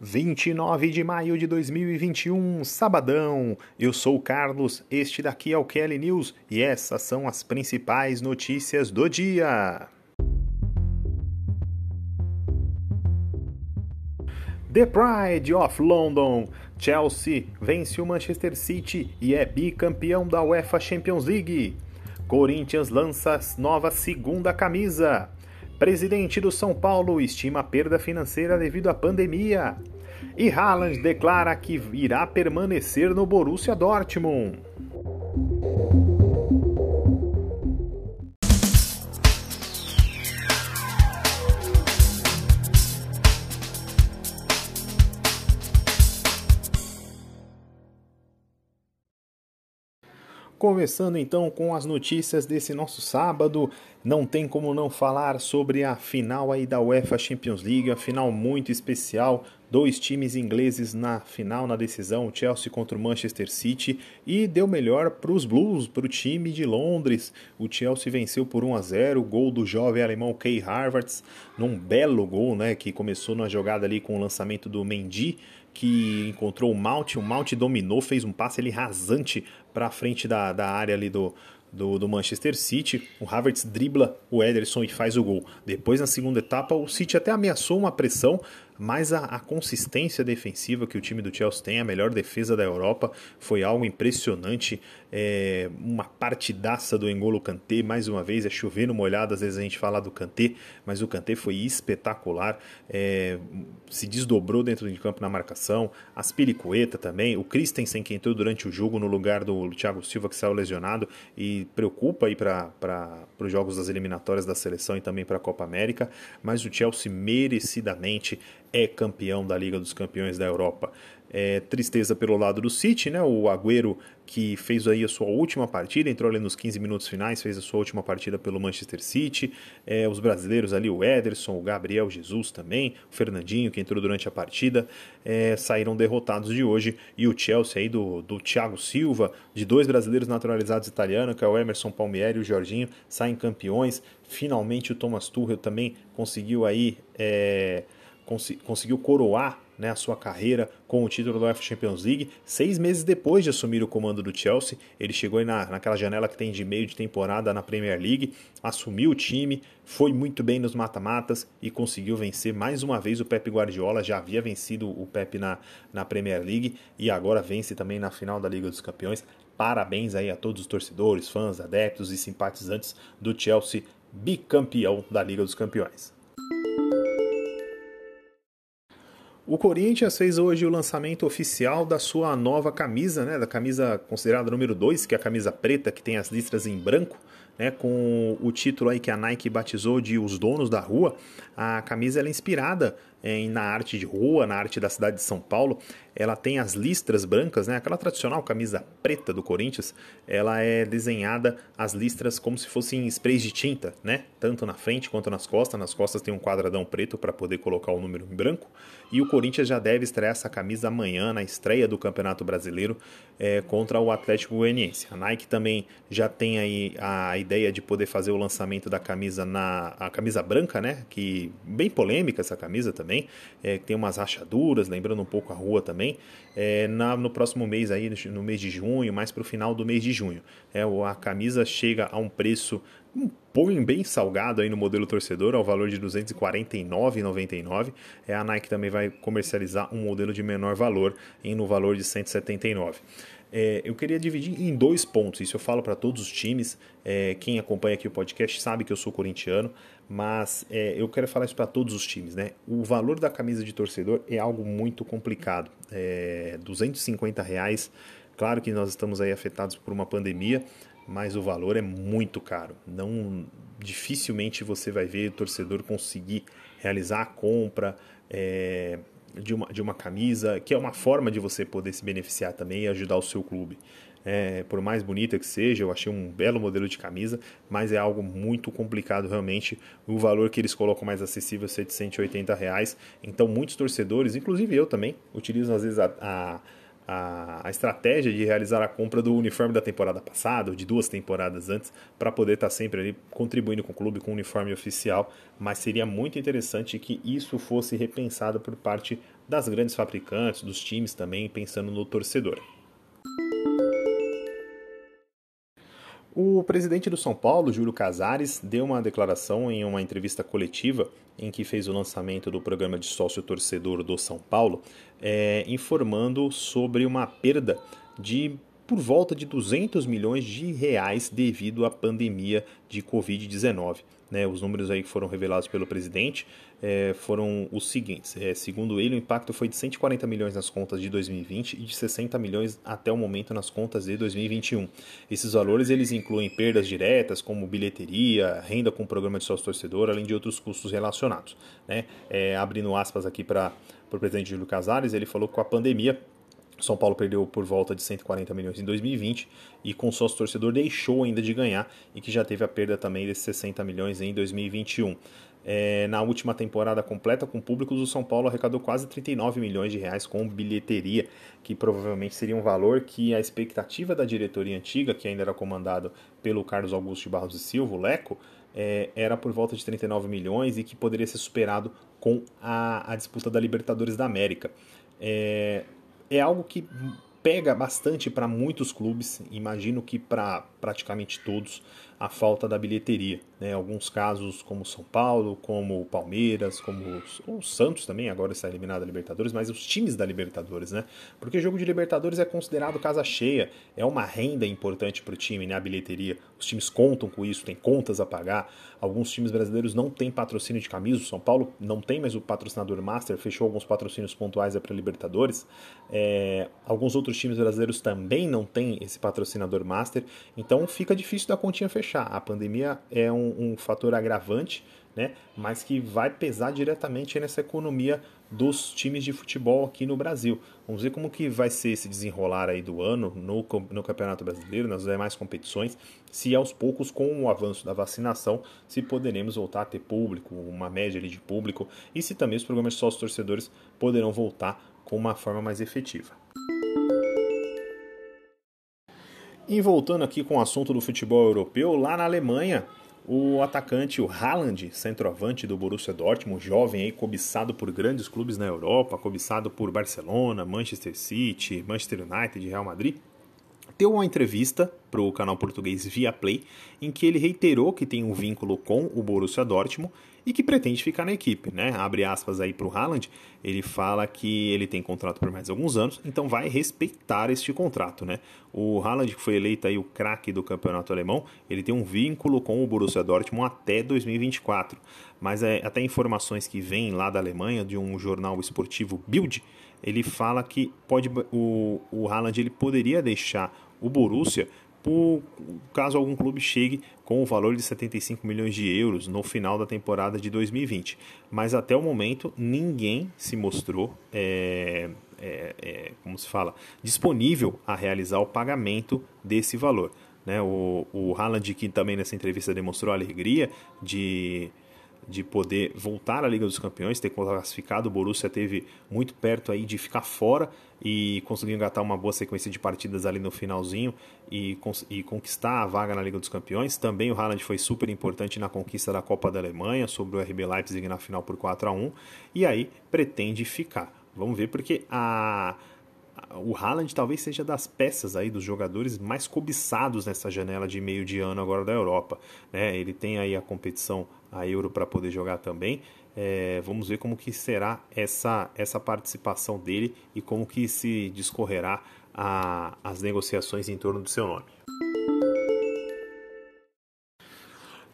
29 de maio de 2021, sabadão. Eu sou o Carlos, este daqui é o Kelly News e essas são as principais notícias do dia. The Pride of London. Chelsea vence o Manchester City e é bicampeão da UEFA Champions League. Corinthians lança nova segunda camisa. Presidente do São Paulo estima perda financeira devido à pandemia. E Haaland declara que irá permanecer no Borussia Dortmund. Começando então com as notícias desse nosso sábado, não tem como não falar sobre a final aí da UEFA Champions League, a final muito especial, dois times ingleses na final, na decisão, o Chelsea contra o Manchester City, e deu melhor para os Blues, para o time de Londres. O Chelsea venceu por 1 a 0, gol do jovem alemão Kay Havertz, num belo gol, né, que começou na jogada ali com o lançamento do Mendy, que encontrou o Mount, o Mount dominou, fez um passe ali rasante para frente da, da área ali do, do, do, Manchester City. O Havertz dribla o Ederson e faz o gol. Depois, na segunda etapa, o City até ameaçou uma pressão, mas a, a, consistência defensiva que o time do Chelsea tem, a melhor defesa da Europa, foi algo impressionante. É, uma partidaça do Engolo Kanté, mais uma vez, é chovendo molhado, às vezes a gente fala do Kanté, mas o Kanté foi espetacular, é, se desdobrou dentro de campo na marcação, Aspilicueta também, o Christensen que entrou durante o jogo no lugar do Thiago Silva que saiu lesionado e preocupa aí para os jogos das eliminatórias da seleção e também para a Copa América, mas o Chelsea merecidamente é campeão da Liga dos Campeões da Europa. É, tristeza pelo lado do City, né? O Agüero que fez aí a sua última partida, entrou ali nos 15 minutos finais, fez a sua última partida pelo Manchester City. É, os brasileiros ali, o Ederson, o Gabriel Jesus também, o Fernandinho que entrou durante a partida, é, saíram derrotados de hoje. E o Chelsea aí do, do Thiago Silva, de dois brasileiros naturalizados italianos, que é o Emerson Palmieri e o Jorginho, saem campeões. Finalmente o Thomas Tuchel também conseguiu aí é, cons conseguiu coroar né, a sua carreira com o título da UEFA Champions League. Seis meses depois de assumir o comando do Chelsea, ele chegou na, naquela janela que tem de meio de temporada na Premier League, assumiu o time, foi muito bem nos mata-matas e conseguiu vencer mais uma vez o Pep Guardiola. Já havia vencido o Pep na, na Premier League e agora vence também na final da Liga dos Campeões. Parabéns aí a todos os torcedores, fãs, adeptos e simpatizantes do Chelsea, bicampeão da Liga dos Campeões. O Corinthians fez hoje o lançamento oficial da sua nova camisa, né, da camisa considerada número 2, que é a camisa preta, que tem as listras em branco, né, com o título aí que a Nike batizou de Os Donos da Rua. A camisa é inspirada em, na arte de rua, na arte da cidade de São Paulo. Ela tem as listras brancas, né? Aquela tradicional camisa preta do Corinthians, ela é desenhada as listras como se fossem sprays de tinta, né? Tanto na frente quanto nas costas. Nas costas tem um quadradão preto para poder colocar o número em branco. E o Corinthians já deve estrear essa camisa amanhã na estreia do Campeonato Brasileiro é, contra o Atlético Goianiense. A Nike também já tem aí a ideia de poder fazer o lançamento da camisa na a camisa branca, né? Que bem polêmica essa camisa também, é, tem umas rachaduras, lembrando um pouco a rua também. É, na, no próximo mês aí, no mês de junho, mais para o final do mês de junho. É, a camisa chega a um preço um pouco bem salgado aí no modelo torcedor, ao valor de R$ 249,99. É, a Nike também vai comercializar um modelo de menor valor, em no valor de R$ 179. É, eu queria dividir em dois pontos. Isso eu falo para todos os times. É, quem acompanha aqui o podcast sabe que eu sou corintiano, mas é, eu quero falar isso para todos os times. Né? O valor da camisa de torcedor é algo muito complicado. É, 250 reais. Claro que nós estamos aí afetados por uma pandemia, mas o valor é muito caro. Não dificilmente você vai ver o torcedor conseguir realizar a compra. É, de uma, de uma camisa, que é uma forma de você poder se beneficiar também e ajudar o seu clube. É, por mais bonita que seja, eu achei um belo modelo de camisa, mas é algo muito complicado realmente. O valor que eles colocam mais acessível é de 180 reais. Então, muitos torcedores, inclusive eu também, utilizam às vezes a, a a, a, estratégia de realizar a compra do uniforme da temporada passada, ou de duas temporadas antes, para poder estar tá sempre ali contribuindo com o clube com o uniforme oficial. Mas seria muito interessante que isso fosse repensado por parte das grandes fabricantes, dos times também, pensando no torcedor. O presidente do São Paulo, Júlio Casares, deu uma declaração em uma entrevista coletiva em que fez o lançamento do programa de sócio torcedor do São Paulo, é, informando sobre uma perda de por volta de 200 milhões de reais devido à pandemia de Covid-19. Né, os números aí que foram revelados pelo presidente é, foram os seguintes. É, segundo ele, o impacto foi de 140 milhões nas contas de 2020 e de 60 milhões até o momento nas contas de 2021. Esses valores eles incluem perdas diretas, como bilheteria, renda com o programa de sócio-torcedor, além de outros custos relacionados. Né? É, abrindo aspas aqui para o presidente Júlio Casares, ele falou que com a pandemia são Paulo perdeu por volta de 140 milhões em 2020 e com sócio torcedor deixou ainda de ganhar e que já teve a perda também desses 60 milhões em 2021. É, na última temporada completa com públicos, o São Paulo arrecadou quase 39 milhões de reais com bilheteria, que provavelmente seria um valor que a expectativa da diretoria antiga, que ainda era comandado pelo Carlos Augusto de Barros e Silva, o Leco, é, era por volta de 39 milhões e que poderia ser superado com a, a disputa da Libertadores da América. É, é algo que pega bastante para muitos clubes, imagino que para praticamente todos, a falta da bilheteria. Né? Alguns casos, como São Paulo, como Palmeiras, como o Santos também, agora está eliminado da Libertadores, mas os times da Libertadores, né? Porque jogo de Libertadores é considerado casa cheia, é uma renda importante para o time, né? A bilheteria. Os times contam com isso, tem contas a pagar. Alguns times brasileiros não têm patrocínio de camisa, o São Paulo não tem, mas o patrocinador Master fechou alguns patrocínios pontuais para Libertadores. É, alguns outros times brasileiros também não têm esse patrocinador Master, então fica difícil da continha fechar. A pandemia é um, um fator agravante, né, mas que vai pesar diretamente nessa economia dos times de futebol aqui no Brasil. Vamos ver como que vai ser esse desenrolar aí do ano no, no Campeonato Brasileiro, nas demais competições, se aos poucos, com o avanço da vacinação, se poderemos voltar a ter público, uma média de público, e se também os programas de sócios torcedores poderão voltar com uma forma mais efetiva. E voltando aqui com o assunto do futebol europeu, lá na Alemanha, o atacante, o Haaland, centroavante do Borussia Dortmund, jovem aí, cobiçado por grandes clubes na Europa, cobiçado por Barcelona, Manchester City, Manchester United Real Madrid, deu uma entrevista para o canal português Viaplay, em que ele reiterou que tem um vínculo com o Borussia Dortmund e que pretende ficar na equipe, né? Abre aspas aí para o Haaland, ele fala que ele tem contrato por mais alguns anos, então vai respeitar este contrato, né? O Haaland, que foi eleito aí o craque do campeonato alemão, ele tem um vínculo com o Borussia Dortmund até 2024, mas é, até informações que vêm lá da Alemanha, de um jornal esportivo Bild, ele fala que pode o, o Haaland ele poderia deixar o Borussia por caso algum clube chegue com o valor de 75 milhões de euros no final da temporada de 2020. Mas até o momento ninguém se mostrou, é, é, é, como se fala, disponível a realizar o pagamento desse valor. Né? O, o Haaland, que também nessa entrevista demonstrou alegria de de poder voltar à Liga dos Campeões, ter classificado. O Borussia teve muito perto aí de ficar fora e conseguiu engatar uma boa sequência de partidas ali no finalzinho e, e conquistar a vaga na Liga dos Campeões. Também o Haaland foi super importante na conquista da Copa da Alemanha sobre o RB Leipzig na final por 4 a 1 e aí pretende ficar. Vamos ver porque a o Haaland talvez seja das peças aí dos jogadores mais cobiçados nessa janela de meio de ano agora da Europa. Né? Ele tem aí a competição, a Euro para poder jogar também. É, vamos ver como que será essa, essa participação dele e como que se discorrerá a, as negociações em torno do seu nome.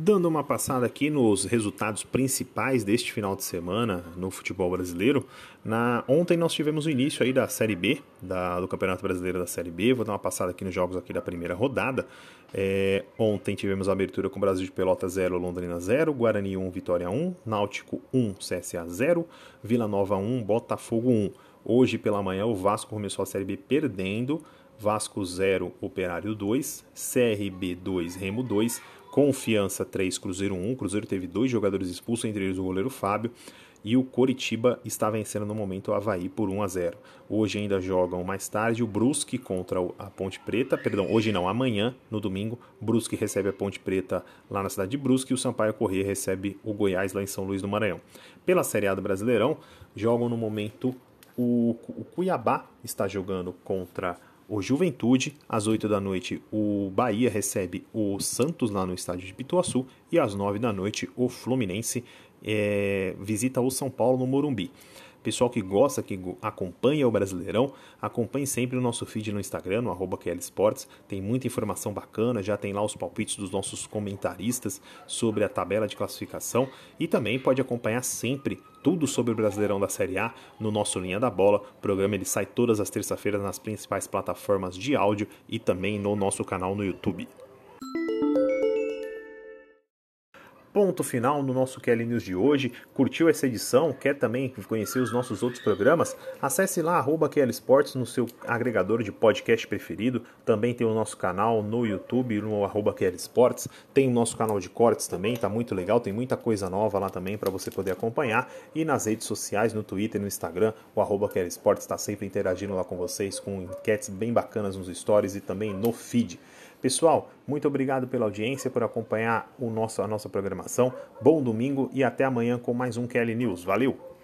Dando uma passada aqui nos resultados principais deste final de semana no futebol brasileiro. Na, ontem nós tivemos o início aí da Série B, da, do Campeonato Brasileiro da Série B. Vou dar uma passada aqui nos jogos aqui da primeira rodada. É, ontem tivemos a abertura com Brasil de Pelota 0, Londrina 0, Guarani 1, Vitória 1, Náutico 1, CSA 0, Vila Nova 1, Botafogo 1. Hoje pela manhã o Vasco começou a Série B perdendo. Vasco 0, Operário 2, CRB 2, Remo 2, Confiança 3, Cruzeiro 1. O Cruzeiro teve dois jogadores expulsos, entre eles o goleiro Fábio. E o Coritiba está vencendo no momento o Havaí por 1 a 0. Hoje ainda jogam mais tarde o Brusque contra a Ponte Preta. Perdão, hoje não, amanhã, no domingo, Brusque recebe a Ponte Preta lá na cidade de Brusque e o Sampaio Corrêa recebe o Goiás lá em São Luís do Maranhão. Pela Série A do Brasileirão, jogam no momento o, o Cuiabá está jogando contra o Juventude. Às 8 da noite, o Bahia recebe o Santos lá no estádio de Pituaçu. E às 9 da noite, o Fluminense é, visita o São Paulo no Morumbi. Pessoal que gosta, que acompanha o Brasileirão, acompanhe sempre o nosso feed no Instagram, no arroba. Tem muita informação bacana, já tem lá os palpites dos nossos comentaristas sobre a tabela de classificação e também pode acompanhar sempre tudo sobre o Brasileirão da Série A no nosso Linha da Bola. O programa ele sai todas as terças-feiras nas principais plataformas de áudio e também no nosso canal no YouTube. Ponto final no nosso Kelly News de hoje. Curtiu essa edição? Quer também conhecer os nossos outros programas? Acesse lá arroba Kelly Sports no seu agregador de podcast preferido. Também tem o nosso canal no YouTube, no arroba Kelly Sports. Tem o nosso canal de cortes também, tá muito legal. Tem muita coisa nova lá também para você poder acompanhar. E nas redes sociais, no Twitter, no Instagram, o arroba Kelly Sports está sempre interagindo lá com vocês, com enquetes bem bacanas nos stories e também no feed. Pessoal, muito obrigado pela audiência, por acompanhar o nosso, a nossa programação. Bom domingo e até amanhã com mais um Kelly News. Valeu!